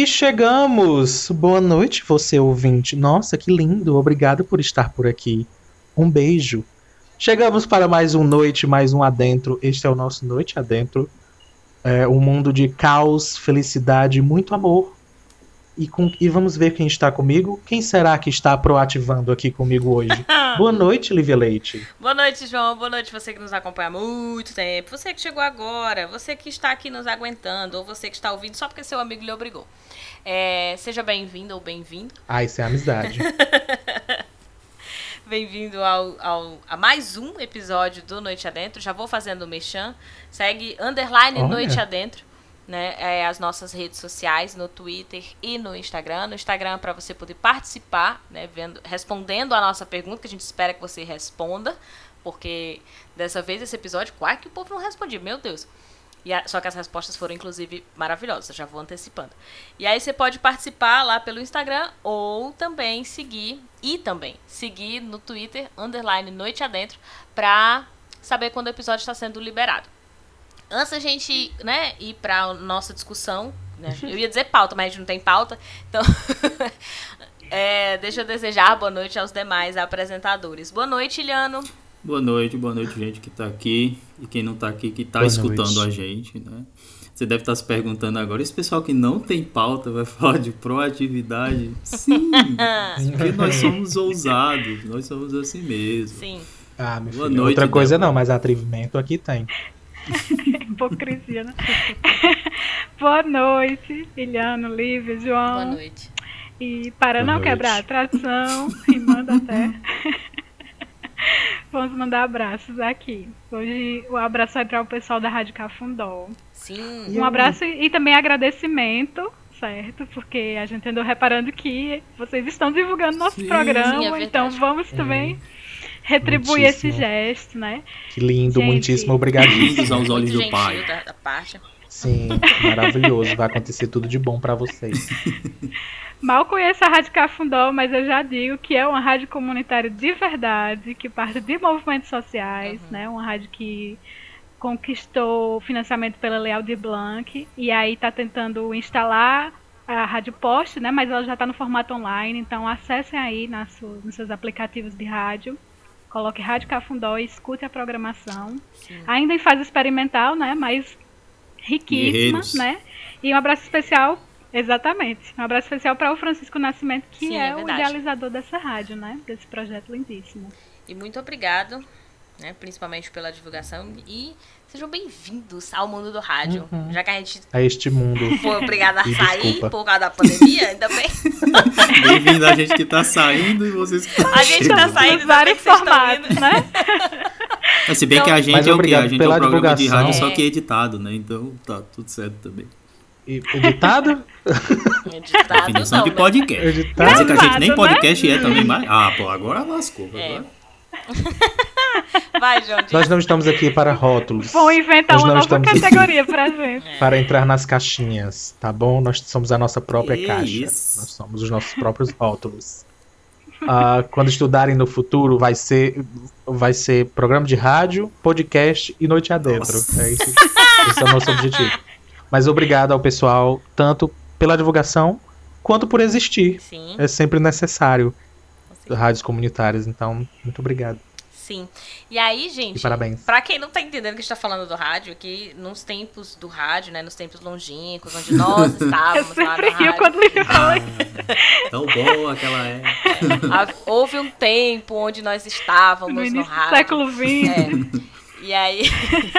E chegamos! Boa noite, você ouvinte. Nossa, que lindo! Obrigado por estar por aqui. Um beijo. Chegamos para mais um Noite, mais um Adentro. Este é o nosso Noite Adentro. É um mundo de caos, felicidade, muito amor. E, com, e vamos ver quem está comigo. Quem será que está proativando aqui comigo hoje? Boa noite, Lívia Leite. Boa noite, João. Boa noite, você que nos acompanha há muito tempo. Você que chegou agora. Você que está aqui nos aguentando. Ou você que está ouvindo só porque seu amigo lhe obrigou. É, seja bem-vindo ou bem-vindo. Ah, isso é amizade. Bem-vindo ao, ao, a mais um episódio do Noite Adentro. Já vou fazendo o mechan. Segue underline Olha. Noite Adentro. Né, é, as nossas redes sociais, no Twitter e no Instagram. No Instagram para você poder participar, né, vendo, respondendo a nossa pergunta, que a gente espera que você responda, porque dessa vez esse episódio, quase que o povo não respondia, meu Deus. E a- só que as respostas foram, inclusive, maravilhosas, já vou antecipando. E aí você pode participar lá pelo Instagram ou também seguir, e também seguir no Twitter, underline Noite Adentro, pra saber quando o episódio está sendo liberado. Antes da gente né, ir pra nossa discussão, né, eu ia dizer pauta, mas a gente não tem pauta, então é, deixa eu desejar boa noite aos demais apresentadores. Boa noite, Iliano. Boa noite, boa noite, gente que tá aqui e quem não tá aqui, que tá Boa escutando noite. a gente, né? Você deve estar se perguntando agora, esse pessoal que não tem pauta vai falar de proatividade? Sim, porque nós somos ousados, nós somos assim mesmo. Sim. Ah, meu Boa filho. noite, Outra coisa Débora. não, mas atrevimento aqui tem. Hipocrisia, né? Boa noite, Iliano, Lívia, João. Boa noite. E para Boa não noite. quebrar a atração, e manda até. Vamos mandar abraços aqui. Hoje o abraço vai para o pessoal da Rádio Cafundó. Sim. Um abraço e também agradecimento, certo? Porque a gente andou reparando que vocês estão divulgando nosso Sim. programa, Sim, é então vamos também retribuir esse gesto, né? Que lindo, Gente. muitíssimo obrigadíssimo. Lindos aos olhos Muito do pai. Da, da parte. Sim, maravilhoso. Vai acontecer tudo de bom pra vocês. Mal conheço a Rádio Cafundó, mas eu já digo que é uma rádio comunitária de verdade, que parte de movimentos sociais, né? Uma rádio que conquistou financiamento pela Lei Aldir Blanc e aí está tentando instalar a Rádio Post, né? Mas ela já está no formato online, então acessem aí nas su- nos seus aplicativos de rádio, coloque Rádio Cafundó e escute a programação. Sim. Ainda em fase experimental, né? Mas riquíssima, Guerreiros. né? E um abraço especial, exatamente, um abraço especial para o Francisco Nascimento, que Sim, é, é o idealizador dessa rádio, né? Desse projeto lindíssimo. E muito obrigado, né, principalmente pela divulgação. E sejam bem-vindos ao mundo do rádio. Uhum. Já que a gente A este mundo. foi obrigada a E sair desculpa. por causa da pandemia, ainda bem. Bem-vindo a gente que tá saindo e vocês que A gente tá chegando. saindo, ainda bem vários que vocês estão formatos, né? Mas se bem que a gente é o quê? obrigado A gente é um programa de rádio só É. que editado, né? Então tá tudo certo também. E- Editado? Editado Definição não, de né? podcast. Quer Editado? dizer que a gente nem né? podcast é também mais. Ah, pô, agora lascou. É. Agora... Vai, João. diz. Nós não estamos aqui para rótulos. Vão inventar Nós uma nova aqui. categoria pra gente. Para entrar nas caixinhas, tá bom? Nós somos a nossa própria Que caixa. isso. Nós somos os nossos próprios rótulos. Ah, quando estudarem no futuro, vai ser, vai ser programa de rádio, podcast e noite adentro. Nossa. É isso, esse é o nosso objetivo. Mas obrigado ao pessoal, tanto pela divulgação quanto por existir. Sim, É sempre necessário. Rádios comunitárias, então muito obrigado. sim. E aí, E gente, parabéns. Pra quem não tá entendendo que a gente tá falando do rádio, que nos tempos do rádio, né, nos tempos longínquos, onde nós Eu estávamos lá sempre na rio rádio, quando Lívia fala. Ah, tão bom aquela é. há- houve um tempo onde nós estávamos No no, do rádio. século XX. É. E aí,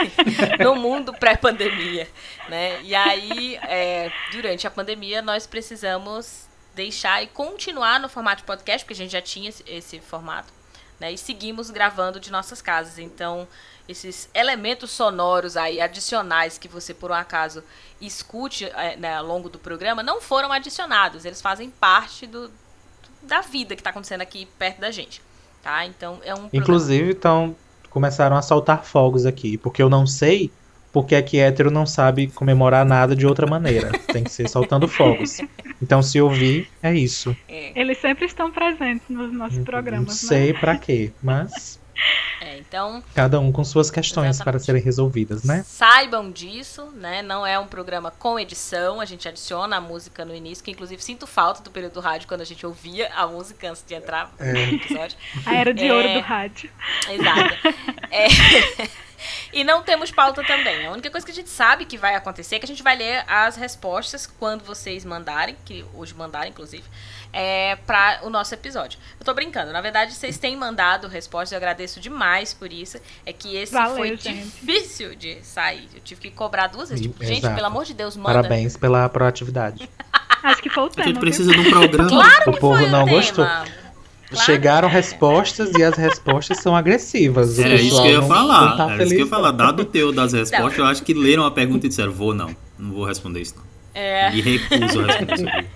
no mundo pré-pandemia, né? E aí, é, durante a pandemia, nós precisamos deixar e continuar no formato de podcast, porque a gente já tinha esse, esse formato, né? E seguimos gravando de nossas casas. Então, esses elementos sonoros aí adicionais que você, por um acaso, escute é, né, ao longo do programa, não foram adicionados. Eles fazem parte do, da vida que está acontecendo aqui perto da gente. Tá? Então, é um Inclusive, então, começaram a soltar fogos aqui, porque eu não sei porque é que hétero não sabe comemorar nada de outra maneira. Tem que ser soltando fogos. Então, se ouvir, é isso. É. Eles sempre estão presentes nos nossos Não programas, né? sei pra quê, mas É, Então, Cada um com suas questões Exatamente. para serem resolvidas, né? saibam disso, né? Não é um programa com edição, a gente adiciona a música no início, que inclusive sinto falta do período do rádio quando a gente ouvia a música antes de entrar É. no episódio. A era de É. ouro do rádio. Exato. É. E não temos pauta também. A única coisa que a gente sabe que vai acontecer é que a gente vai ler as respostas quando vocês mandarem, que hoje mandaram, inclusive, é, para o nosso episódio. Eu tô brincando. Na verdade, vocês têm mandado respostas, eu agradeço demais por isso. É que esse Valeu, foi gente. difícil de sair. Eu tive que cobrar duas vezes. Tipo, gente, pelo amor de Deus, manda. Parabéns pela proatividade. Acho que foi o A gente viu? precisa de um programa. Claro o povo foi o não tema. gostou. Claro Chegaram é. respostas e as respostas são agressivas. O É isso que eu ia não- falar. não tá é isso que eu ia falar. não. Dado o teu das respostas, eu acho que leram a pergunta e disseram, vou não. Não vou responder isso não. É, E recuso a responder isso aqui.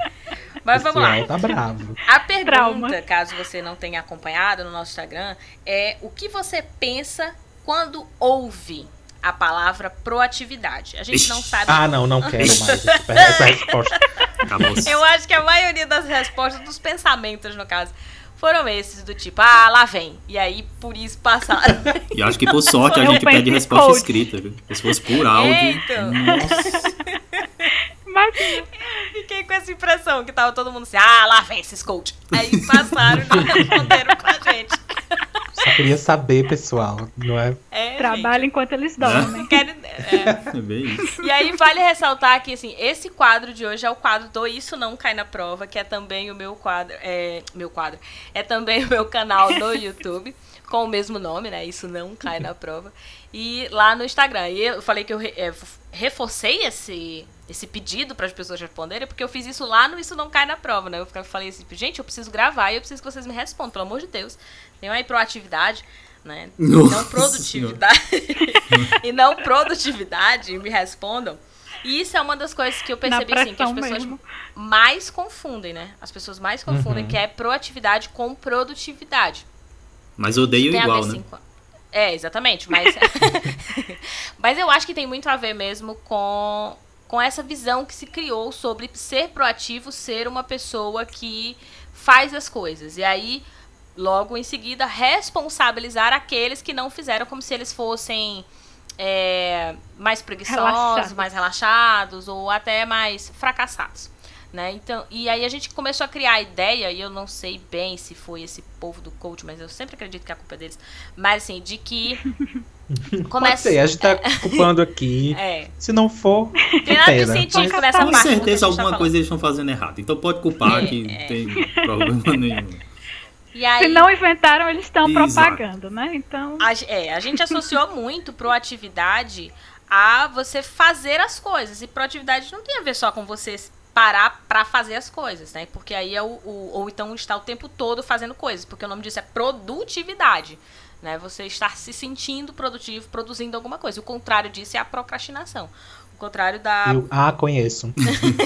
Mas vamos lá. tá bravo. A pergunta, Trauma. caso você não tenha acompanhado no nosso Instagram, é o que você pensa quando ouve a palavra proatividade? A gente não sabe. Ah, não, não quero mais essa essa resposta. Acabou. Eu acho que a maioria das respostas, dos pensamentos, no caso, foram esses, do tipo, ah, lá vem. E aí, por isso passaram. E acho que por sorte a gente pede resposta escrita, se fosse por áudio. Eita. Nossa. Imagina. Fiquei com essa impressão que tava todo mundo assim, ah, lá vem esses coach. Aí passaram e não responderam com a gente. Só queria saber, pessoal. Não é? É, Trabalha enquanto eles dormem. é. É bem isso. E aí vale ressaltar que assim, esse quadro de hoje é o quadro do Isso Não Cai na Prova, que é também o meu quadro, é, meu quadro, é também o meu canal no YouTube, com o mesmo nome, né? Isso Não Cai na Prova. E lá no Instagram. E eu falei que eu re- é, reforcei esse, esse pedido para as pessoas responderem, porque eu fiz isso lá no Isso Não Cai na Prova, né? Eu falei assim, gente, eu preciso gravar e eu preciso que vocês me respondam, pelo amor de Deus. Tenham aí proatividade, né? Nossa não produtividade. e não produtividade, me respondam. E isso é uma das coisas que eu percebi assim, que as pessoas mesmo. mais confundem, né? As pessoas mais confundem Uhum. que é proatividade com produtividade. Mas odeio Tem igual, ver, né? com- É, exatamente. Mas... mas eu acho que tem muito a ver mesmo com, com essa visão que se criou sobre ser proativo, ser uma pessoa que faz as coisas. E aí, logo em seguida, responsabilizar aqueles que não fizeram como se eles fossem é, mais preguiçosos, Relaxados. mais relaxados ou até mais fracassados. Né? Então, e aí a gente começou a criar a ideia, e eu não sei bem se foi esse povo do coach, mas eu sempre acredito que a culpa é deles. Mas assim, de que Pode começa. ser, a gente tá culpando aqui. É. Se não for, Tem nada de pena. científico Mas- nessa Com parte. a certeza tá alguma falando. coisa eles estão fazendo errado. Então pode culpar É, que é. não tem problema nenhum. E aí, Se não inventaram, eles estão propagando, né? Então, a, é, a gente associou muito proatividade a você fazer as coisas. E proatividade não tem a ver só com você parar pra fazer as coisas, né? Porque aí é o, o- ou então estar o tempo todo fazendo coisas, porque o nome disso é produtividade, né? Você estar se sentindo produtivo, produzindo alguma coisa. O contrário disso é a procrastinação. O contrário da eu, ah, conheço.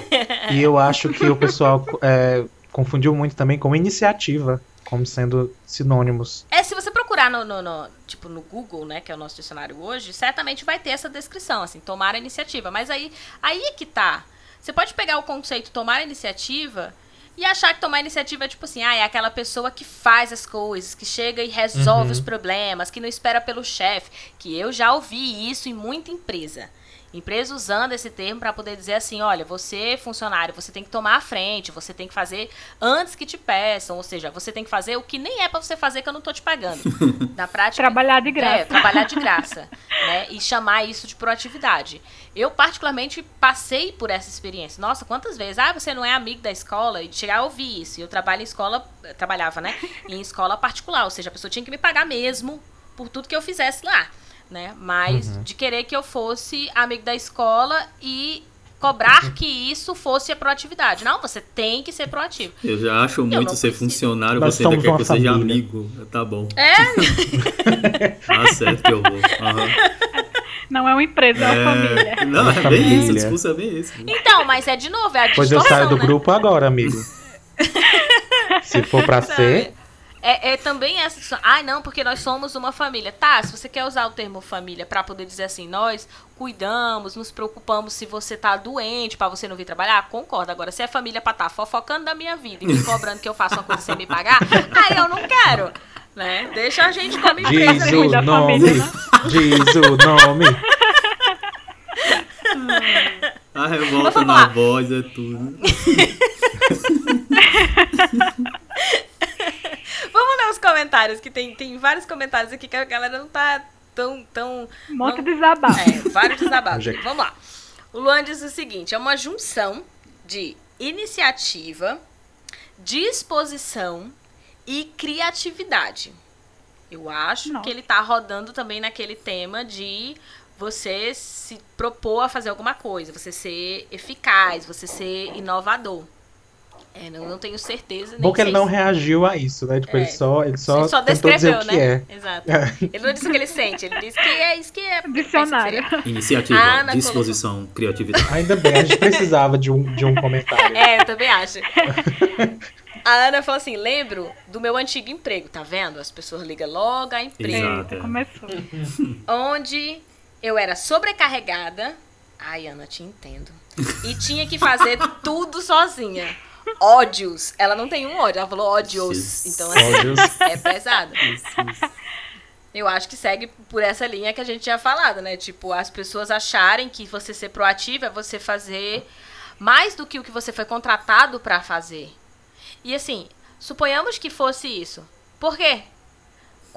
e eu acho que o pessoal é, confundiu muito também com iniciativa, como sendo sinônimos. É, se você procurar no, no- no- tipo, no Google, né, que é o nosso dicionário hoje, certamente vai ter essa descrição, assim, tomar a iniciativa. Mas aí, aí é que tá. Você pode pegar o conceito tomar a iniciativa e achar que tomar iniciativa é tipo assim, ah, é aquela pessoa que faz as coisas, que chega e resolve Uhum. os problemas, que não espera pelo chefe. Que eu já ouvi isso em muita empresa. Empresa usando esse termo para poder dizer assim, olha, você funcionário, você tem que tomar a frente, você tem que fazer antes que te peçam, ou seja, você tem que fazer o que nem é para você fazer que eu não tô te pagando. Na prática, trabalhar de graça. é, trabalhar de graça, né? E chamar isso de proatividade. Eu, particularmente, passei por essa experiência. Nossa, quantas vezes? Ah, você não é amigo da escola? E chegar a ouvir isso. E eu trabalho em escola, eu trabalhava, né? Em escola particular, ou seja, a pessoa tinha que me pagar mesmo por tudo que eu fizesse lá, né? Mas de querer que eu fosse amigo da escola e cobrar que isso fosse a proatividade. Não, você tem que ser proativo. Eu já acho muito ser preciso. funcionário, Nós você ainda quer que eu seja amigo. Tá bom. É, Tá certo que eu vou. Aham. Não é uma empresa, é, uma família. Não, é bem Família. isso, o discurso é bem isso. então, mas é de novo, é a Pois eu distorção, saio do né? grupo agora, amigo. Se for pra Sabe? ser, É, é também essa. discussão. Ai, não, porque nós somos uma família. Tá, se você quer usar o termo família pra poder dizer assim, nós cuidamos, nos preocupamos se você tá doente pra você não vir trabalhar, concordo. Agora, se é família pra tá fofocando da minha vida e me cobrando que eu faça uma coisa sem me pagar, aí eu não quero. Né? Deixa a gente como Diz empresa. o da nome. família, né? Diz o nome. A revolta na voz é tudo. Comentários, que tem, tem vários comentários aqui que a galera não tá tão. tão Um monte não- de desabafo. É, vários desabafos. Gente. Vamos lá. O Luan diz o seguinte: é uma junção de iniciativa, disposição e criatividade. Eu acho Nossa. que ele tá rodando também naquele tema de você se propor a fazer alguma coisa, você ser eficaz, você ser inovador. É, não, não tenho certeza. Nem Bom que ele não se- reagiu a isso, né? Tipo, É. ele só, ele só, ele só tentou dizer descreveu, o que né? é. Exato. Ele não disse o que ele sente, ele disse que é isso que é. Dicionário. Iniciativa, disposição, criatividade. Ainda bem, a gente precisava de um, de um comentário. É, eu também acho. A Ana falou assim: lembro do meu antigo emprego, tá vendo? As pessoas ligam logo a emprego. Exato. Eita, começou. Onde eu era sobrecarregada. Ai, Ana, te entendo. E tinha que fazer tudo sozinha. Ódios. Ela não tem um ódio, ela falou ódios. Então, assim, é pesado. Eu acho que segue por essa linha que a gente tinha falado, né? Tipo, as pessoas acharem que você ser proativo é você fazer mais do que o que você foi contratado pra fazer. E assim, suponhamos que fosse isso. Por quê?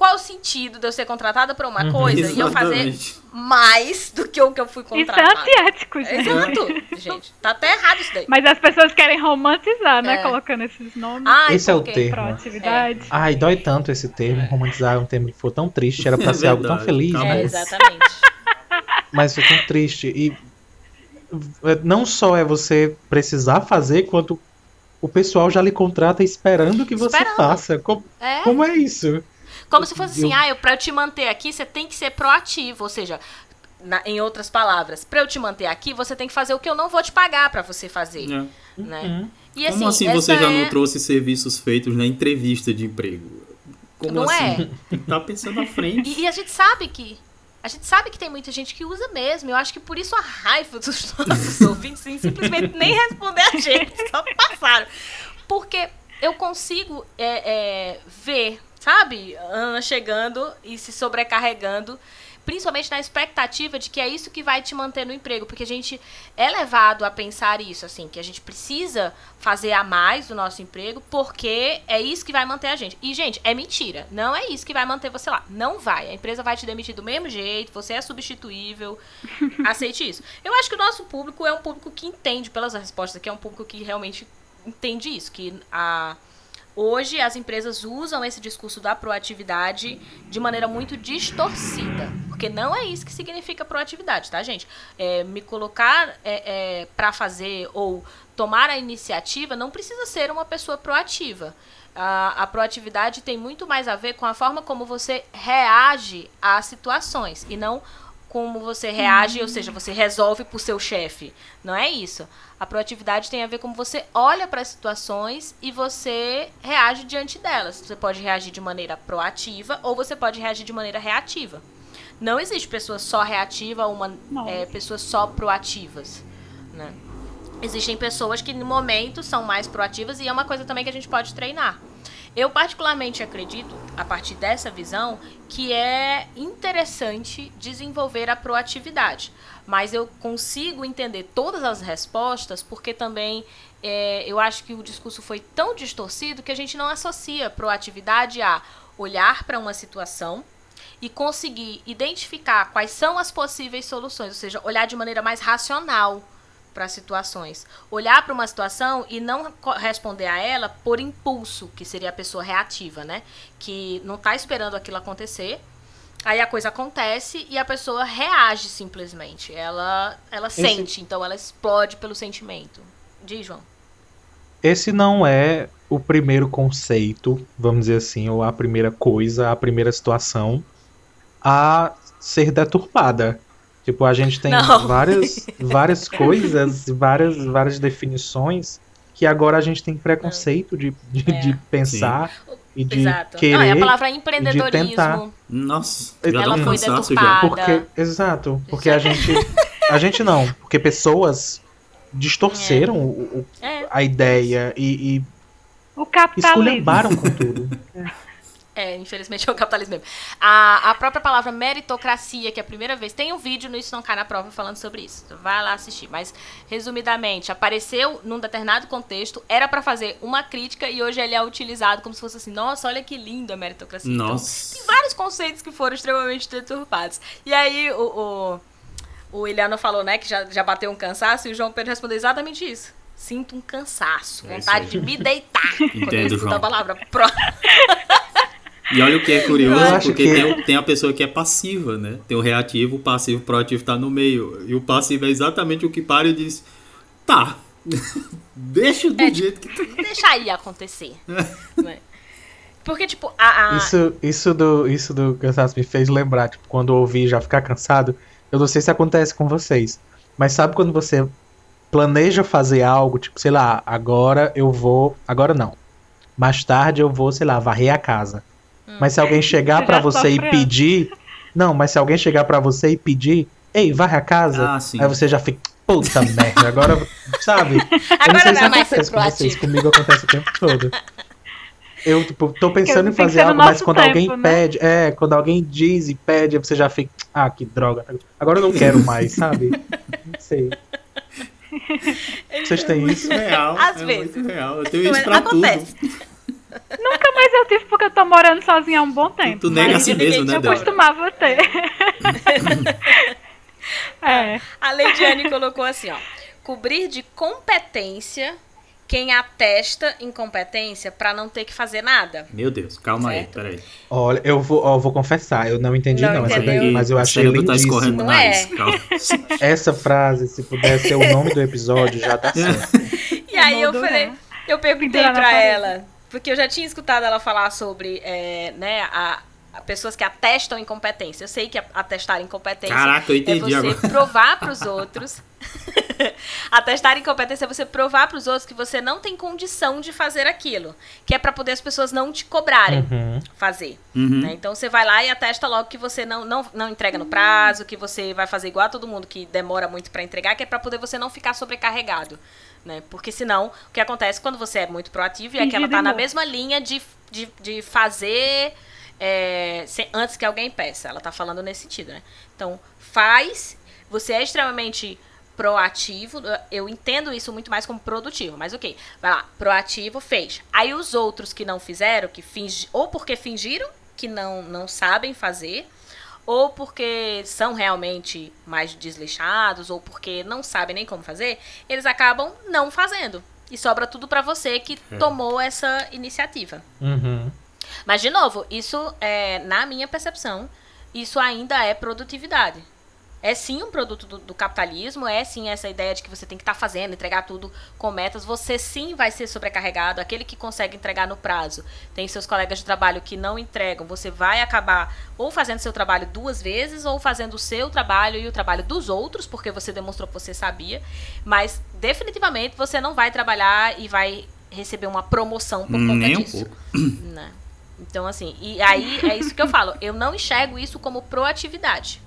Qual o sentido de eu ser contratada pra uma Uhum. coisa e eu fazer mais do que o que eu fui Isso é contratada? antiético, gente. Exato, gente. Tá até errado isso daí. Mas as pessoas querem romantizar, né? É. Colocando esses nomes. Ai, Esse é o termo. Proatividade. Ai, dói tanto esse termo. Romantizar é um termo que foi tão triste. Era pra É ser algo tão feliz, calma É, né? exatamente. Mas foi tão triste. E é, não só é você precisar fazer, quanto o pessoal já lhe contrata esperando que você Esperando. faça. Como, É. como é isso? Como se fosse assim, Eu- ah, eu, pra eu te manter aqui, você tem que ser proativo. Ou seja, na- em outras palavras, pra eu te manter aqui, você tem que fazer o que eu não vou te pagar pra você fazer. É. Né? Hum. E Como assim você já é- não trouxe serviços feitos na entrevista de emprego? Como Não é? assim? Tem que estar pensando à frente. E, e a gente sabe que. A gente sabe que tem muita gente que usa mesmo. Eu acho que por isso a raiva dos nossos ouvintes em simplesmente nem responder a gente. Só passaram. Porque eu consigo é, é, ver, sabe, Ana chegando e se sobrecarregando. Principalmente na expectativa de que é isso que vai te manter no emprego. Porque a gente é levado a pensar isso, assim, que a gente precisa fazer a mais do nosso emprego, porque é isso que vai manter a gente. E, gente, é mentira. Não é isso que vai manter você lá. Não vai. A empresa vai te demitir do mesmo jeito, você é substituível. Aceite isso. Eu acho que o nosso público é um público que entende, pelas respostas aqui, é um público que realmente entende isso, que a. Hoje as empresas usam esse discurso da proatividade de maneira muito distorcida. Porque não é isso que significa proatividade, tá, gente? É, me colocar é, é, para fazer ou tomar a iniciativa não precisa ser uma pessoa proativa. A, a proatividade tem muito mais a ver com a forma como você reage às situações e não como você reage, ou seja, você resolve por seu chefe. Não é isso. A proatividade tem a ver como você olha para as situações e você reage diante delas. Você pode reagir de maneira proativa ou você pode reagir de maneira reativa. Não existe pessoa só reativa ou uma, é, pessoas só proativas. Né? Existem pessoas que no momento são mais proativas e é uma coisa também que a gente pode treinar. Eu particularmente acredito, a partir dessa visão, que é interessante desenvolver a proatividade. Mas eu consigo entender todas as respostas porque também é, eu acho que o discurso foi tão distorcido que a gente não associa proatividade a olhar para uma situação e conseguir identificar quais são as possíveis soluções, ou seja, olhar de maneira mais racional para situações. Olhar para uma situação e não responder a ela por impulso, que seria a pessoa reativa, né? Que não está esperando aquilo acontecer. Aí a coisa acontece e a pessoa reage simplesmente. Ela ela sente, então ela explode pelo sentimento. Diz, João. Esse não é o primeiro conceito, vamos dizer assim, ou a primeira coisa, a primeira situação a ser deturpada. Tipo, a gente tem Não. várias, várias coisas, várias, várias definições que agora a gente tem preconceito de, de, É. de pensar e de Exato. querer. não, é a palavra tentar. empreendedorismo. Nossa, Ela foi deturpada. Porque, exato, porque a gente. A gente não, porque pessoas distorceram o- o- É, a ideia e, O e capitalismo. esculhambaram com tudo. É. É, infelizmente é o capitalismo mesmo. A, a própria palavra meritocracia, que é a primeira vez, tem um vídeo no Isso Não Cai na Prova falando sobre isso. Vai lá assistir. Mas, resumidamente, apareceu num determinado contexto, era para fazer uma crítica e hoje ele é utilizado como se fosse assim, nossa, olha que lindo a meritocracia. Então, Nossa. tem vários conceitos que foram extremamente deturpados. E aí, o, o, o Iliano falou, né, que já, já bateu um cansaço, e o João Pedro respondeu exatamente isso. Sinto um cansaço, É vontade aí. de me deitar. quando eu Entendo, João. a palavra pro. E olha o que é curioso, porque que- tem, tem a pessoa que é passiva, né? Tem o reativo, o passivo, o proativo tá no meio. E o passivo é exatamente o que para e diz: tá, deixa do É, jeito que tá. Deixa aí acontecer. né? Porque, tipo, a. a- Isso, isso, do, isso do cansaço me fez lembrar, tipo, quando eu ouvi já ficar cansado. Eu não sei se acontece com vocês, mas sabe quando você planeja fazer algo, tipo, sei lá, agora eu vou. Agora não. Mais tarde eu vou, sei lá, varrer a casa. Mas se alguém chegar já você e pedir. Não, mas se alguém chegar pra você e pedir, ei, varre a casa, Ah, sim. aí você já fica, puta merda, agora, sabe? Eu não Agora sei não se é mais acontece com vocês, comigo acontece o tempo todo. Eu, tipo, tô pensando em fazer ser no algo, mas quando tempo, alguém né? pede, é, quando alguém diz e pede, você já fica, ah, que droga. Agora eu não quero mais, sabe? Não sei. Vocês têm isso? Real, Às é vezes. muito real. Eu tenho isso Mas pra acontece. tudo. Nunca mais eu tive porque eu tô morando sozinha há um bom tempo. Tu nega a si mesmo, né, Eu Débora? costumava ter. é. A Leidiane colocou assim, ó. Cobrir de competência quem atesta incompetência pra não ter que fazer nada. Meu Deus, calma aí, Certo. peraí. Olha, eu vou, eu vou confessar, eu não entendi Não não, essa daí, mas eu O achei tá escorrendo lindíssima. nariz. é? Calma. Essa frase, se pudesse ser o nome do episódio, já tá certo. E aí eu falei, eu perguntei parede. ela, porque eu já tinha escutado ela falar sobre, é, né, a, a pessoas que atestam incompetência. Eu sei que atestar incompetência Caraca, eu é entendi você agora. provar pros outros. atestar incompetência é você provar pros outros que você não tem condição de fazer aquilo, que é pra poder as pessoas não te cobrarem Uhum. fazer. Uhum. né? Então você vai lá e atesta logo que você não, não, não entrega no prazo, que você vai fazer igual a todo mundo que demora muito pra entregar, que é pra poder você não ficar sobrecarregado. Né? Porque senão, o que acontece quando você é muito proativo é que ela tá na mesma linha de, de, de fazer é, sem- antes que alguém peça. Ela tá falando nesse sentido, né? Então, faz, você é extremamente proativo, eu entendo isso muito mais como produtivo, mas ok, vai lá, proativo, fez. Aí os outros que não fizeram, que fingi, ou porque fingiram que não, não sabem fazer, ou porque são realmente mais desleixados, ou porque não sabem nem como fazer, eles acabam não fazendo. E sobra tudo pra você que É. tomou essa iniciativa. Uhum. Mas, de novo, isso, é, na minha percepção, isso ainda é produtividade. É sim um produto do, do capitalismo, é sim essa ideia de que você tem que estar fazendo, entregar tudo com metas. Você sim vai ser sobrecarregado. Aquele que consegue entregar no prazo, tem seus colegas de trabalho que não entregam, você vai acabar ou fazendo seu trabalho duas vezes, ou fazendo o seu trabalho e o trabalho dos outros, porque você demonstrou que você sabia. Mas, definitivamente, você não vai trabalhar e vai receber uma promoção por conta Nem um disso. pouco. Né? Então, assim, e aí é isso que eu falo. Eu não enxergo isso como proatividade.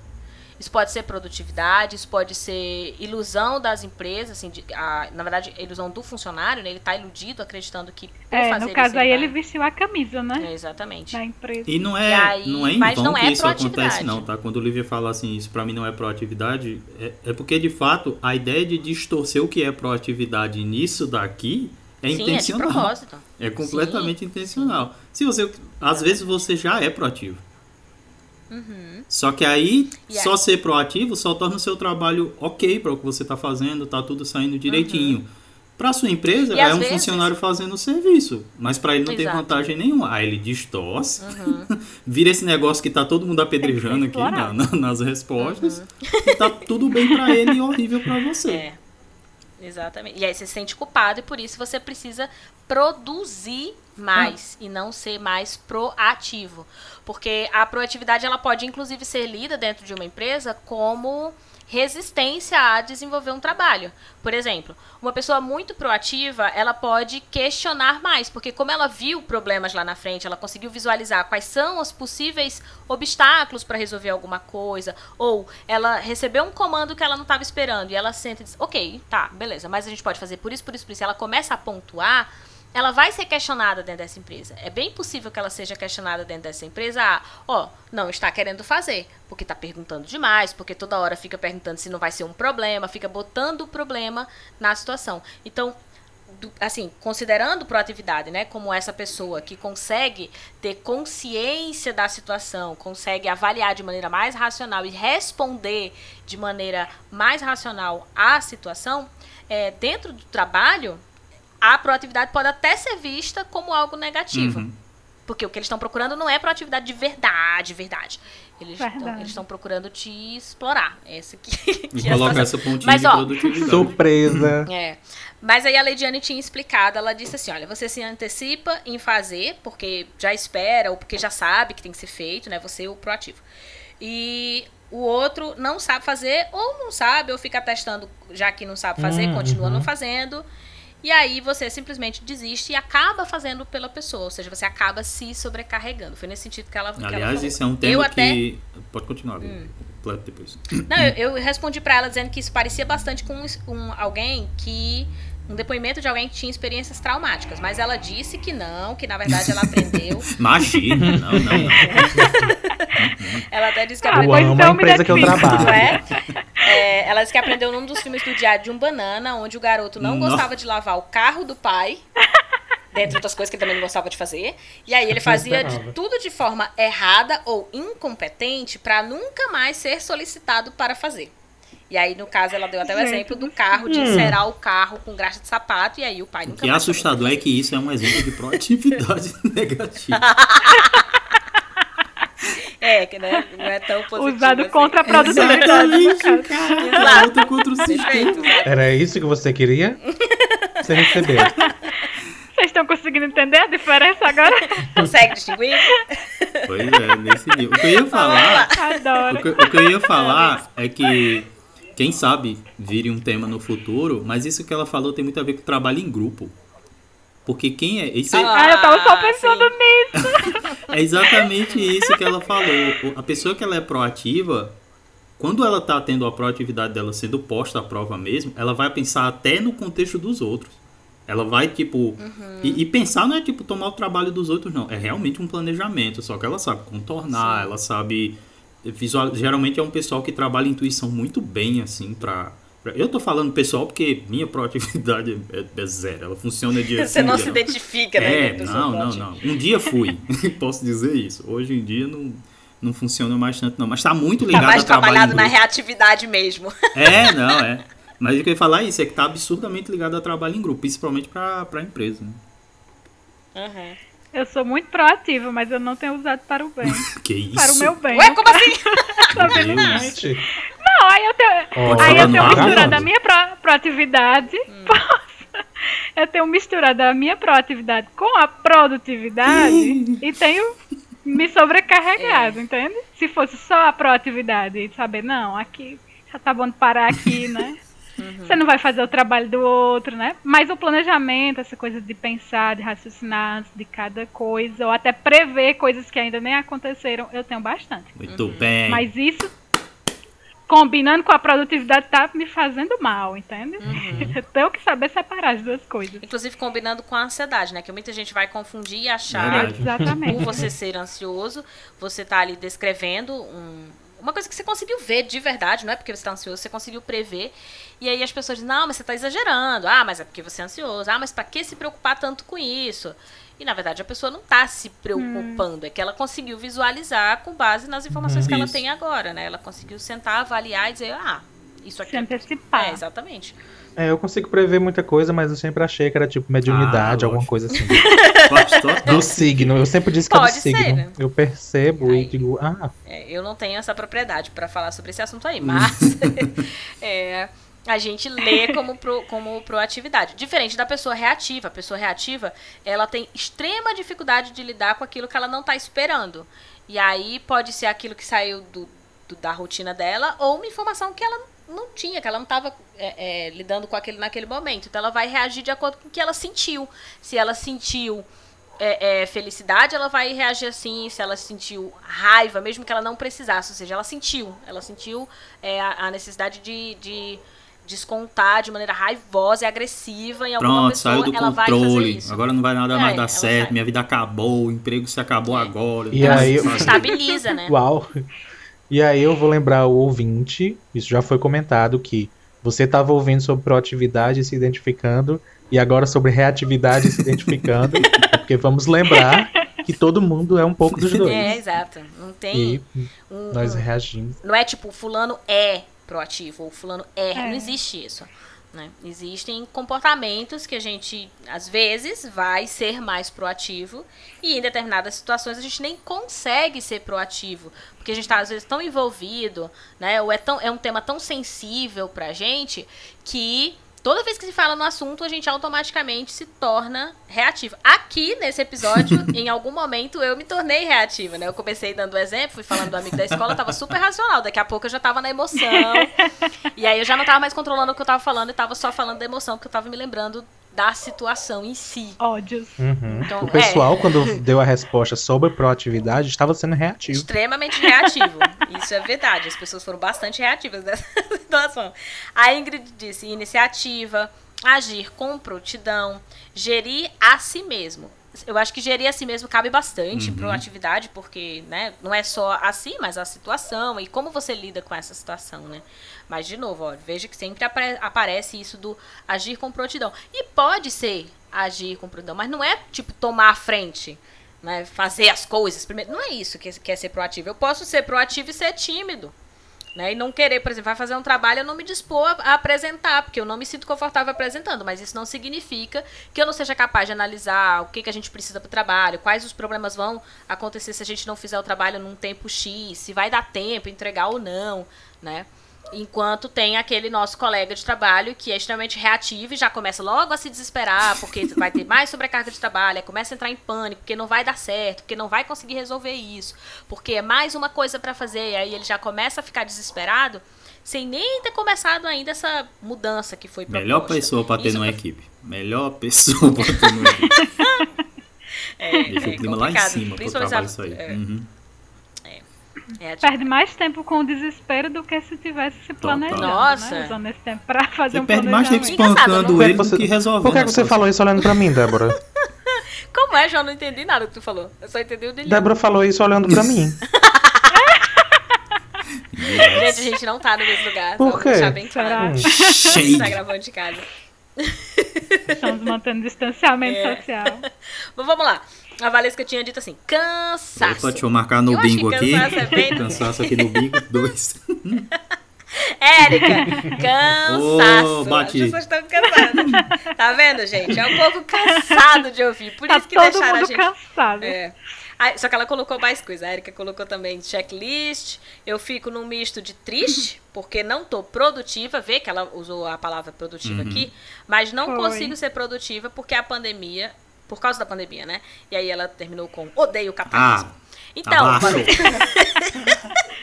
Isso pode ser produtividade, isso pode ser ilusão das empresas, assim, de- a- na verdade, a ilusão do funcionário, né? Ele tá iludido, acreditando que por É, fazer no caso isso aí vai- ele vestiu a camisa, né? É, exatamente. Da empresa. E não E é, aí- não é em mas vão não que é isso acontece, proatividade. não, tá? Quando o Olivia fala assim, isso pra mim não é proatividade, é, é porque de fato a ideia de distorcer o que é proatividade nisso daqui é Sim, é de intencional. propósito. É completamente intencional. Se você, às vezes você já é proativo. Só que aí, só ser proativo só torna o seu trabalho ok para o que você está fazendo, tá tudo saindo direitinho. Para sua empresa Uhum. E é um vezes- funcionário fazendo o serviço, mas para ele não tem Exato. vantagem nenhuma. Aí ele distorce, Uhum. vira esse negócio que tá todo mundo apedrejando aqui na- na- nas respostas, e tá tudo bem para ele e horrível para você. Uhum. É. Exatamente. E aí você se sente culpado e por isso você precisa produzir mais e não ser mais proativo. Porque a proatividade ela pode inclusive ser lida dentro de uma empresa como resistência a desenvolver um trabalho. Por exemplo, uma pessoa muito proativa, ela pode questionar mais, porque como ela viu problemas lá na frente, ela conseguiu visualizar quais são os possíveis obstáculos para resolver alguma coisa, ou ela recebeu um comando que ela não estava esperando e ela sente ok, tá, beleza, mas a gente pode fazer por isso, por isso, por isso. Ela começa a pontuar, ela vai ser questionada dentro dessa empresa. É bem possível que ela seja questionada dentro dessa empresa. Ah, ó, não está querendo fazer, porque está perguntando demais, porque toda hora fica perguntando se não vai ser um problema, fica botando o problema na situação. Então, do, assim, considerando proatividade, né, como essa pessoa que consegue ter consciência da situação, consegue avaliar de maneira mais racional e responder de maneira mais racional à situação, é, dentro do trabalho, a proatividade pode até ser vista como algo negativo. Uhum. Porque o que eles estão procurando não é proatividade de verdade, verdade. Eles estão procurando te explorar. Essa que, que é colocar essa pontinha Mas, de ó, produtividade. Surpresa. É. Mas aí a Leidiane tinha explicado, ela disse assim, olha, você se antecipa em fazer, porque já espera, ou porque já sabe que tem que ser feito, né? Você é o proativo. E o outro não sabe fazer, ou não sabe, ou fica testando, já que não sabe fazer, uhum. continua não fazendo. E aí você simplesmente desiste e acaba fazendo pela pessoa, ou seja, você acaba se sobrecarregando. Foi nesse sentido que ela que Aliás, ela isso é um tema eu que até... pode continuar. Hum. Depois. Não, eu, eu respondi para ela dizendo que isso parecia bastante com um, alguém que um depoimento de alguém que tinha experiências traumáticas, mas ela disse que não, que na verdade ela aprendeu. Imagina, não, não, não. ela até disse que aprendeu. Eu amo a empresa que eu trabalho. É? É, ela disse que aprendeu num dos filmes do Diário de um Banana, onde o garoto não, não. gostava de lavar o carro do pai. Dentre outras coisas que ele também não gostava de fazer. E aí ele fazia de tudo de forma errada ou incompetente para nunca mais ser solicitado para fazer. E aí, no caso, ela deu até o exemplo do carro, de encerar o carro com graxa de sapato, e aí o pai nunca O que é assustador é que isso é um exemplo de proatividade negativa. É, que né, não é tão positivo. Usado assim. contra a produtividade. Exato. contra o sistema. Era isso que você queria? Você recebeu. Vocês estão conseguindo entender a diferença agora? Consegue distinguir? Pois é, nesse nível. O que eu ia falar. Adoro. O que, o que eu ia falar é que quem sabe vire um tema no futuro, mas isso que ela falou tem muito a ver com trabalho em grupo. Porque quem é. Isso é... Ah, eu tava só pensando sim. nisso. é exatamente isso que ela falou. A pessoa que ela é proativa, quando ela tá tendo a proatividade dela sendo posta à prova mesmo, ela vai pensar até no contexto dos outros. Ela vai, tipo. Uhum. E, e, pensar não é tipo tomar o trabalho dos outros, não. É realmente um planejamento. Só que ela sabe contornar, Sim. ela sabe visual, geralmente é um pessoal que trabalha intuição muito bem, assim, para eu tô falando pessoal porque minha proatividade é, é zero. Ela funciona de Você não se identifica, né? É, não, não, não. Um dia fui, posso dizer isso. Hoje em dia não, não funciona mais tanto, não. Mas tá muito tá ligado tá mais a trabalhado na reatividade mesmo. É, não, é. Mas o que eu ia falar é isso, é que tá absurdamente ligado a trabalho em grupo, principalmente pra, pra empresa, né? Uhum. Eu sou muito proativa, mas eu não tenho usado para o bem. que isso? Para o meu bem. Ué, como assim? tá vendo Não, aí eu tenho, oh, aí eu tenho misturado a minha pro, proatividade. Hum. eu tenho misturado a minha proatividade com a produtividade e tenho me sobrecarregado, é. entende? Se fosse só a proatividade e saber, não, aqui já tá bom de parar aqui, né? Uhum. Você não vai fazer o trabalho do outro, né? Mas o planejamento, essa coisa de pensar, de raciocinar de cada coisa, ou até prever coisas que ainda nem aconteceram, eu tenho bastante. Muito uhum. bem. Mas isso, combinando com a produtividade, tá me fazendo mal, entende? Uhum. Eu tenho que saber separar as duas coisas. Inclusive combinando com a ansiedade, né? Que muita gente vai confundir e achar. Exatamente. Por você ser ansioso, você tá ali descrevendo um uma coisa que você conseguiu ver de verdade, não é porque você está ansioso, você conseguiu prever. E aí as pessoas dizem, não, mas você está exagerando. Ah, mas é porque você é ansioso. Ah, mas para que se preocupar tanto com isso? E na verdade a pessoa não está se preocupando, hum. é que ela conseguiu visualizar com base nas informações hum, que ela tem agora, né? Ela conseguiu sentar, avaliar e dizer, ah, isso aqui. Se antecipar. É, exatamente. É, eu consigo prever muita coisa, mas eu sempre achei que era tipo mediunidade, ah, alguma coisa assim. do signo. Eu sempre disse que Pode é do signo. Ser, né? Eu percebo aí, e digo, ah. É, eu não tenho essa propriedade para falar sobre esse assunto aí, mas é, a gente lê como, pro, como proatividade. Diferente da pessoa reativa. A pessoa reativa, ela tem extrema dificuldade de lidar com aquilo que ela não está esperando. E aí pode ser aquilo que saiu do, do, da rotina dela ou uma informação que ela não tinha, que ela não estava é, é, lidando com aquele naquele momento. Então ela vai reagir de acordo com o que ela sentiu. Se ela sentiu é, é, felicidade, ela vai reagir assim. Se ela sentiu raiva, mesmo que ela não precisasse, ou seja, ela sentiu, ela sentiu é, a, a, necessidade de, de descontar de maneira raivosa e agressiva em alguma Pronto, pessoa, saiu do ela vai fazer controle. isso. Agora não vai nada É, mais dar certo. sai. Minha vida acabou, o emprego se acabou É. agora. E não aí fazer. Estabiliza, né? Uau! E aí eu vou lembrar o ouvinte, isso já foi comentado, que você estava ouvindo sobre proatividade e se identificando, e agora sobre reatividade e se identificando, porque vamos lembrar que todo mundo é um pouco dos dois. É, exato. Não tem E um, nós reagimos. Não é tipo, fulano é proativo, ou fulano é. É. Não existe isso. Né? Existem comportamentos que a gente, às vezes, vai ser mais proativo e em determinadas situações a gente nem consegue ser proativo. Porque a gente está, às vezes, tão envolvido, né? Ou é, tão, é um tema tão sensível pra gente que toda vez que se fala no assunto, a gente automaticamente se torna reativo. Aqui, nesse episódio, em algum momento, eu me tornei reativa, né? Eu comecei dando exemplo, fui falando do amigo da escola, tava super racional. Daqui a pouco eu já tava na emoção. E aí eu já não tava mais controlando o que eu tava falando e tava só falando da emoção, porque eu tava me lembrando da situação em si. Ódios. Uhum. Então, o pessoal, quando deu a resposta sobre proatividade, estava sendo reativo. Extremamente reativo. Isso é verdade. As pessoas foram bastante reativas nessa situação. A Ingrid disse: iniciativa, agir com prontidão, gerir a si mesmo. Eu acho que gerir a si mesmo cabe bastante Uhum. proatividade, porque né, não é só a si, mas a situação e como você lida com essa situação, né? Mas, de novo, ó, veja que sempre apare- aparece isso do agir com prontidão. E pode ser agir com prontidão, mas não é tipo tomar a frente, né? Fazer as coisas primeiro. Não é isso que que é ser proativo. Eu posso ser proativo e ser tímido. Né? E não querer, por exemplo, vai fazer um trabalho eu não me dispor a, a apresentar, porque eu não me sinto confortável apresentando, mas isso não significa que eu não seja capaz de analisar o que, que a gente precisa para o trabalho, quais os problemas vão acontecer se a gente não fizer o trabalho num tempo X, se vai dar tempo entregar ou não, né? Enquanto tem aquele nosso colega de trabalho que é extremamente reativo e já começa logo a se desesperar, porque vai ter mais sobrecarga de trabalho, aí começa a entrar em pânico, porque não vai dar certo, porque não vai conseguir resolver isso, porque é mais uma coisa para fazer, e aí ele já começa a ficar desesperado, sem nem ter começado ainda essa mudança que foi proposta. Melhor pessoa pra ter Isso numa pra- equipe. Melhor pessoa pra ter numa equipe. É, Deixa é o clima lá em cima pro trabalho aí. É, Uhum. É ati- Perde mais tempo com o desespero do que se tivesse se planejando. Nossa. Né? Usando esse tempo pra fazer Você um perde mais tempo não- ele Você- do que resolvendo. Por que, que você falou isso olhando pra mim, Débora? Como é, João? Não entendi nada que tu falou. Eu só entendi o delírio. Débora falou isso olhando pra mim. Gente, a gente não tá no mesmo lugar. Por quê? deixar bem claro. Será? A gente Shade. tá gravando de casa. Estamos mantendo distanciamento É. social. Mas vamos lá. A Valesca tinha dito assim: cansaço. Opa, deixa eu marcar no Eu bingo aqui. cansaço é bem- Cansaço aqui no bingo. Dois. Érica, cansaço. Ô, bati. As pessoas estão cansadas. Tá vendo, gente? É um pouco cansado de ouvir. Por Tá isso que todo deixaram a mundo gente. cansado. É. Ah, só que ela colocou mais coisa. A Erika colocou também checklist. Eu fico num misto de triste, porque não tô produtiva. Vê que ela usou a palavra produtiva Uhum. aqui. Mas não Foi. consigo ser produtiva porque a pandemia. Por causa da pandemia, né? E aí ela terminou com odeio o capitalismo. Ah, então, abaixo.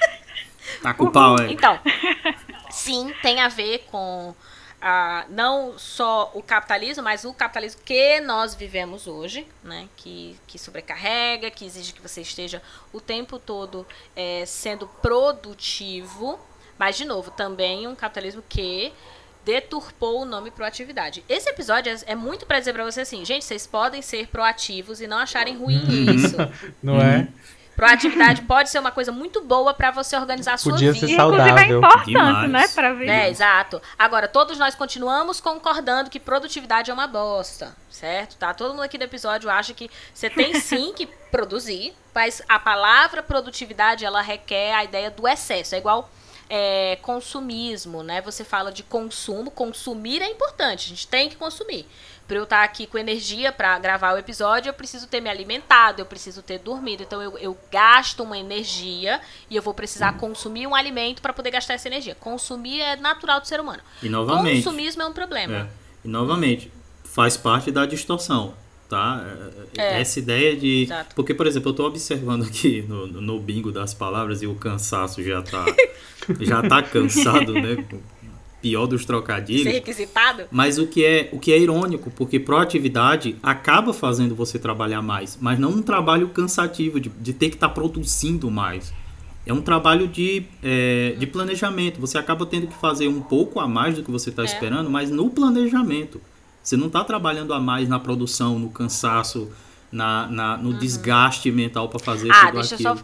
Tá com o pau, é. então, sim, tem a ver com ah, não só o capitalismo, mas o capitalismo que nós vivemos hoje, né? Que, que sobrecarrega, que exige que você esteja o tempo todo eh, sendo produtivo. Mas, de novo, também um capitalismo que deturpou o nome proatividade. Esse episódio é, é muito pra dizer pra você assim, gente, vocês podem ser proativos e não acharem ruim isso. Não é? Proatividade pode ser uma coisa muito boa pra você organizar a sua Podia vida. ser E inclusive é saudável. importante, Demais. né? Pra ver. É, exato. Agora, todos nós continuamos concordando que produtividade é uma bosta, certo? Tá? Todo mundo aqui do episódio acha que você tem sim que produzir, mas a palavra produtividade, ela requer a ideia do excesso. É igual é, consumismo, né? Você fala de consumo, consumir é importante, a gente tem que consumir. Para eu estar aqui com energia para gravar o episódio, eu preciso ter me alimentado, eu preciso ter dormido. Então eu, eu gasto uma energia e eu vou precisar consumir um alimento para poder gastar essa energia. Consumir é natural do ser humano. E novamente. Consumismo é um problema. É. E novamente, faz parte da distorção, tá? É, É. Essa ideia de. Exato. Porque, por exemplo, eu tô observando aqui no, no bingo das palavras e o cansaço já tá. já tá cansado, né? Pior dos Ser trocadilhos. requisitado? Mas o que, é, o que é irônico, porque proatividade acaba fazendo você trabalhar mais, mas não um trabalho cansativo de, de ter que estar produzindo mais. é um trabalho de, é, de planejamento. Você acaba tendo que fazer um pouco a mais do que você está é. esperando, mas no planejamento. Você não está trabalhando a mais na produção, no cansaço, na, na no uhum. desgaste mental para fazer ah, tudo deixa aquilo. Só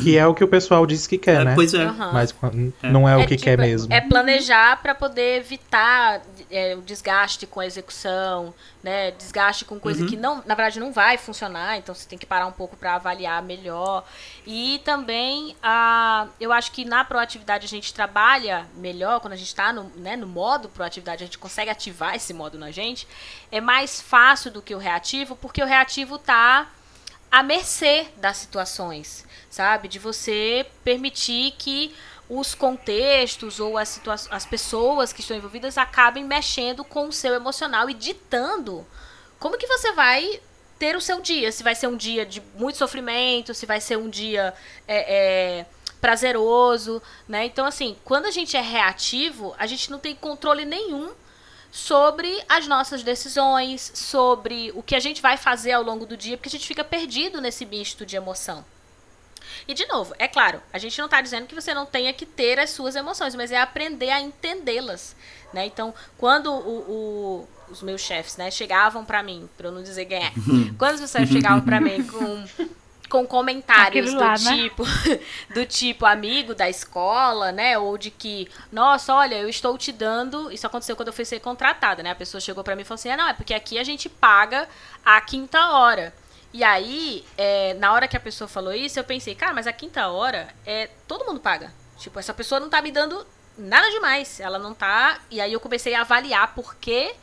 que é o que o pessoal diz que quer, é, né? Pois é. Uhum. Mas é. não é, o que tipo, quer mesmo. É planejar para poder evitar é, o desgaste com a execução, né? Desgaste com coisa uhum. que não, na verdade, não vai funcionar. Então você tem que parar um pouco para avaliar melhor. E também, a, eu acho que na proatividade a gente trabalha melhor quando a gente está no, né, no modo proatividade, a gente consegue ativar esse modo na gente. É mais fácil do que o reativo, porque o reativo está à mercê das situações sabe? De você permitir que os contextos ou as, as pessoas que estão envolvidas acabem mexendo com o seu emocional e ditando como que você vai ter o seu dia. Se vai ser um dia de muito sofrimento, se vai ser um dia é, é, prazeroso, né? Então, assim, quando a gente é reativo, a gente não tem controle nenhum sobre as nossas decisões, sobre o que a gente vai fazer ao longo do dia, porque a gente fica perdido nesse misto de emoção. E, de novo, é claro, a gente não está dizendo que você não tenha que ter as suas emoções, mas é aprender a entendê-las. Né? Então, quando o, o, os meus chefes né, chegavam para mim, para eu não dizer quem é, quando os meus chefes chegavam para mim com com comentários do né? tipo do tipo amigo da escola, né, ou de que, nossa, olha, eu estou te dando, isso aconteceu quando eu fui ser contratada, né? A pessoa chegou para mim e falou assim: ah, "Não, é porque aqui a gente paga a quinta hora". E aí, é, na hora que a pessoa falou isso, eu pensei, cara, mas a quinta hora é todo mundo paga. Tipo, essa pessoa não tá me dando nada demais. Ela não tá. E aí eu comecei a avaliar por que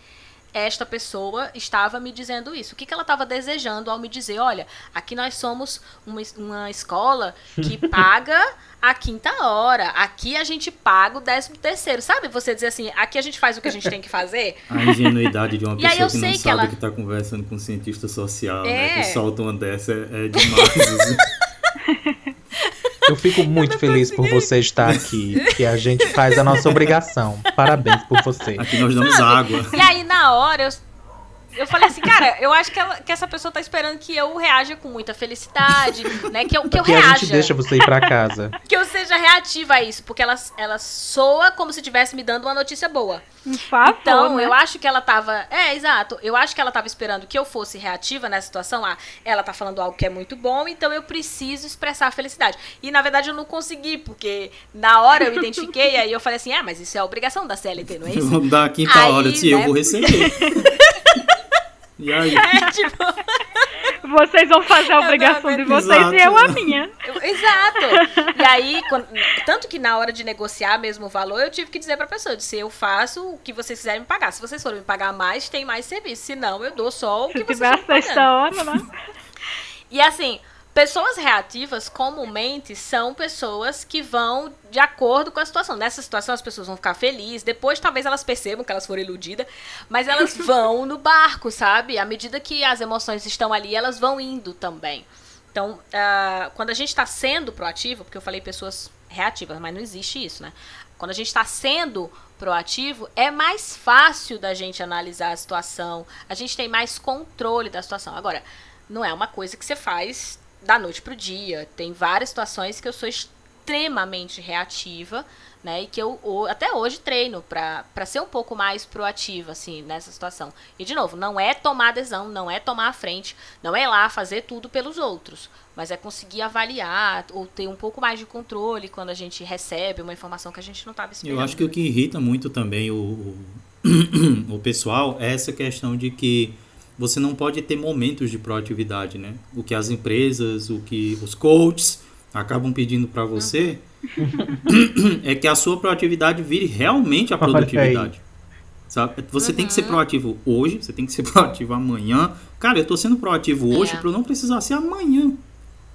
esta pessoa estava me dizendo isso. O que, que ela estava desejando ao me dizer, olha, aqui nós somos uma, uma escola que paga a quinta hora. Aqui a gente paga o décimo terceiro. Sabe você dizer assim, aqui a gente faz o que a gente tem que fazer? A ingenuidade de uma pessoa que não sabe que, ela... que tá conversando com um cientista social, é. né? Que solta uma dessa é, é demais. Eu fico muito eu feliz consegui. por você estar aqui, que a gente faz a nossa obrigação. Parabéns por você. Aqui nós damos água. E aí, na hora, eu eu falei assim, cara, eu acho que, ela, que essa pessoa tá esperando que eu reaja com muita felicidade, né? Que eu, que eu porque reaja. a gente deixa você ir pra casa. que reativa a isso, porque ela, ela soa como se estivesse me dando uma notícia boa. Favor, então, né? eu acho que ela tava. É, exato. Eu acho que ela tava esperando que eu fosse reativa nessa situação. Ah, ela tá falando algo que é muito bom, então eu preciso expressar a felicidade. E na verdade eu não consegui, porque na hora eu me identifiquei, aí eu falei assim: ah, mas isso é a obrigação da CLT, não é isso? Vamos dar a quinta aí, hora, se né? eu vou receber. E aí? É, tipo... Vocês vão fazer a obrigação de vocês Exato. e eu a minha. Exato. E aí, quando, tanto que na hora de negociar mesmo o valor, eu tive que dizer pra pessoa, eu disse, eu faço o que vocês quiserem me pagar. Se vocês forem me pagar mais, tem mais serviço. Se não, eu dou só o que Se vocês tiver a sexta hora, né? E assim, Pessoas reativas, comumente, são pessoas que vão de acordo com a situação. Nessa situação, as pessoas vão ficar felizes. Depois, talvez elas percebam que elas foram iludidas. Mas elas vão no barco, sabe? À medida que as emoções estão ali, elas vão indo também. Então, uh, quando a gente está sendo proativo, porque eu falei pessoas reativas, mas não existe isso, né? Quando a gente está sendo proativo, é mais fácil da gente analisar a situação. A gente tem mais controle da situação. Agora, não é uma coisa que você faz da noite pro dia. Tem várias situações que eu sou extremamente reativa, né? E que eu até hoje treino para ser um pouco mais proativa, assim, nessa situação. E, de novo, não é tomar adesão, não é tomar a frente, não é lá fazer tudo pelos outros. Mas é conseguir avaliar ou ter um pouco mais de controle quando a gente recebe uma informação que a gente não estava esperando. Eu acho que o que irrita muito também o, o, o pessoal é essa questão de que você não pode ter momentos de proatividade, né? O que as empresas, o que os coaches acabam pedindo para você é que a sua proatividade vire realmente a produtividade. Sabe? Você uhum. tem que ser proativo hoje, você tem que ser proativo amanhã. Cara, eu tô sendo proativo hoje é. para eu não precisar ser amanhã.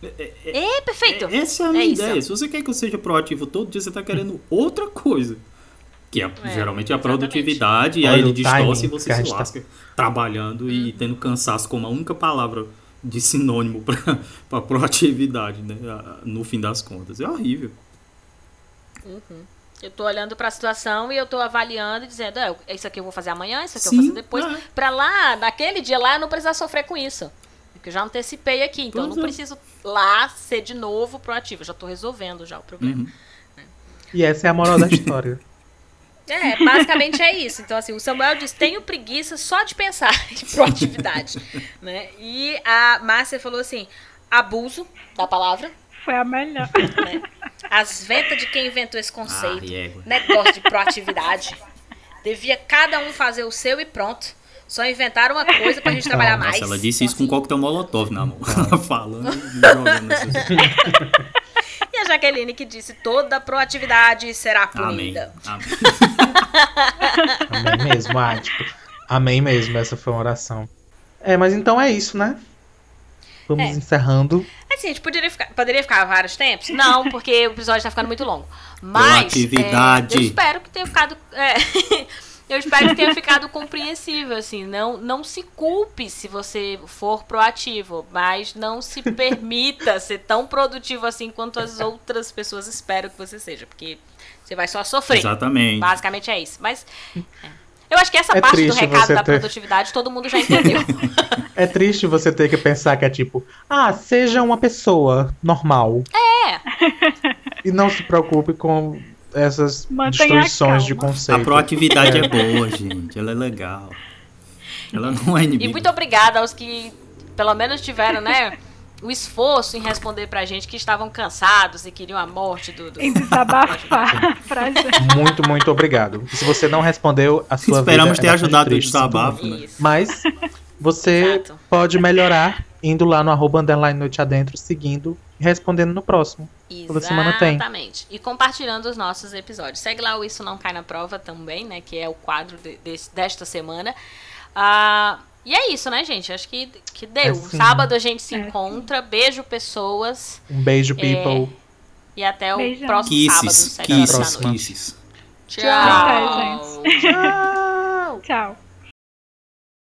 É, é, é perfeito. É, essa é a minha ideia. Isso. Se você quer que eu seja proativo todo dia, você tá querendo outra coisa. Que é, é geralmente é a produtividade, e aí ele distorce e você se lasca tá... trabalhando e uhum. tendo cansaço como a única palavra de sinônimo para proatividade, né? No fim das contas. É horrível. Uhum. Eu tô olhando para a situação e eu tô avaliando e dizendo, é, isso aqui eu vou fazer amanhã, isso aqui Sim, eu vou fazer depois, é. para lá, naquele dia lá, eu não precisar sofrer com isso. Porque eu já antecipei aqui, então Pois não é. preciso lá ser de novo proativo. Eu já tô resolvendo já o problema. Uhum. E essa é a moral da história. É, basicamente é isso. Então, assim, o Samuel diz: tenho preguiça só de pensar em proatividade. né? E a Márcia falou assim: abuso da palavra, Foi a melhor. né? As ventas de quem inventou esse Ah, conceito. égua. negócio de proatividade. Devia cada um fazer o seu e pronto. Só inventaram uma coisa pra gente trabalhar mais. Nossa, ela disse isso com Então, coquetel molotov na mão. Ela falando e jogando assim. E a Jaqueline que disse: toda proatividade será Amém. punida. Amém. Amém mesmo, ah, tipo, amém mesmo, essa foi uma oração. É, mas então é isso, né? Vamos É. encerrando. Assim, a gente poderia ficar, poderia ficar vários tempos? Não, porque o episódio tá ficando muito longo. Mas. Proatividade. é, eu espero que tenha ficado. é, eu espero que tenha ficado compreensível, assim. Não, não se culpe se você for proativo, mas não se permita ser tão produtivo assim quanto as outras pessoas esperam que você seja, porque você vai só sofrer. Exatamente. Basicamente é isso. Mas. é. Eu acho que essa É parte do recado da ter- produtividade todo mundo já entendeu. É triste você ter que pensar que é tipo, ah, seja uma pessoa normal. É. E não se preocupe com essas Mantenha a destruições de calma. A conceito. proatividade é boa, gente. Ela é legal. Ela não é E inimiga. muito obrigada aos que pelo menos tiveram, né, o esforço em responder pra gente que estavam cansados e queriam a morte do. do... Em desabafar pra gente. Muito, muito obrigado. E se você não respondeu, a sua Esperamos vida ter é ajudado o desabafo, né? Mas você Exato. pode melhorar indo lá no arroba underline noite adentro, seguindo e respondendo no próximo. Toda semana tem. Exatamente. E compartilhando os nossos episódios. Segue lá o Isso Não Cai na Prova também, né? Que é o quadro de- desse- desta semana. Ah, e é isso, né, gente? Acho que, que deu. É sim. Sábado a gente se É encontra. Beijo, pessoas. Um beijo, people. E até o Beijão. próximo sábado, Kisses, sete horas da kisses, noite. kisses. Tchau. Tchau, Tchau. Tchau.